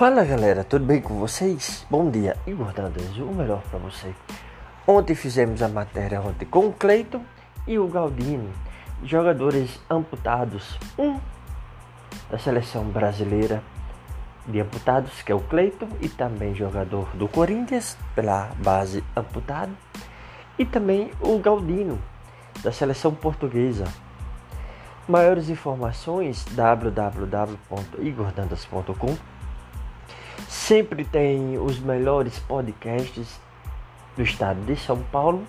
Fala galera, tudo bem com vocês? Bom dia, Igor Dantas, o melhor para você. Ontem fizemos a matéria ontem com o Cleiton e o Galdino, jogadores amputados. Um da seleção brasileira de amputados, que é o Cleiton, e também jogador do Corinthians pela base amputado, e também o Galdino da seleção portuguesa. Maiores informações www.igordantas.com Sempre tem os melhores podcasts do estado de São Paulo.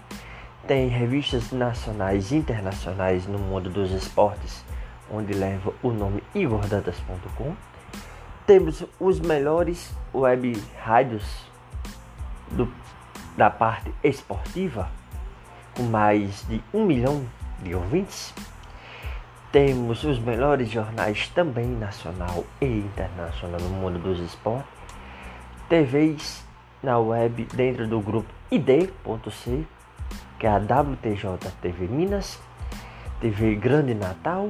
Tem revistas nacionais e internacionais no mundo dos esportes, onde leva o nome igordantas.com. Temos os melhores web rádios do, da parte esportiva, com mais de um milhão de ouvintes. Temos os melhores jornais também nacional e internacional no mundo dos esportes TVs na web dentro do grupo ID.C, que é a WTJ TV Minas, TV Grande Natal,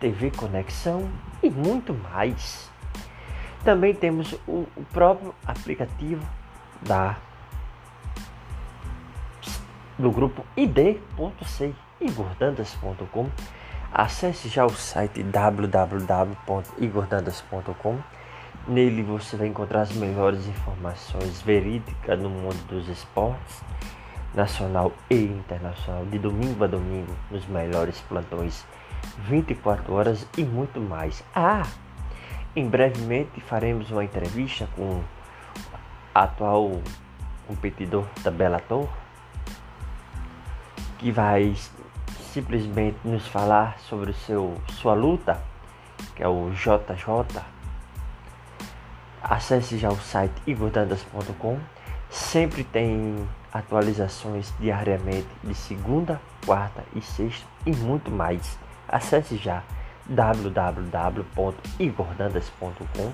TV Conexão e muito mais. Também temos o, o próprio aplicativo da do grupo ID.C igordandas.com. Acesse já o site www.igordandas.com Nele você vai encontrar as melhores informações verídicas no mundo dos esportes, nacional e internacional, de domingo a domingo, nos melhores plantões, 24 horas e muito mais. Ah, em brevemente faremos uma entrevista com o atual competidor da Bellator, que vai simplesmente nos falar sobre o seu, sua luta, que é o JJ Acesse já o site igordandas.com. Sempre tem atualizações diariamente de segunda, quarta e sexta e muito mais. Acesse já www.igordandas.com.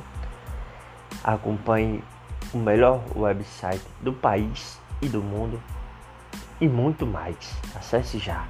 Acompanhe o melhor website do país e do mundo e muito mais. Acesse já.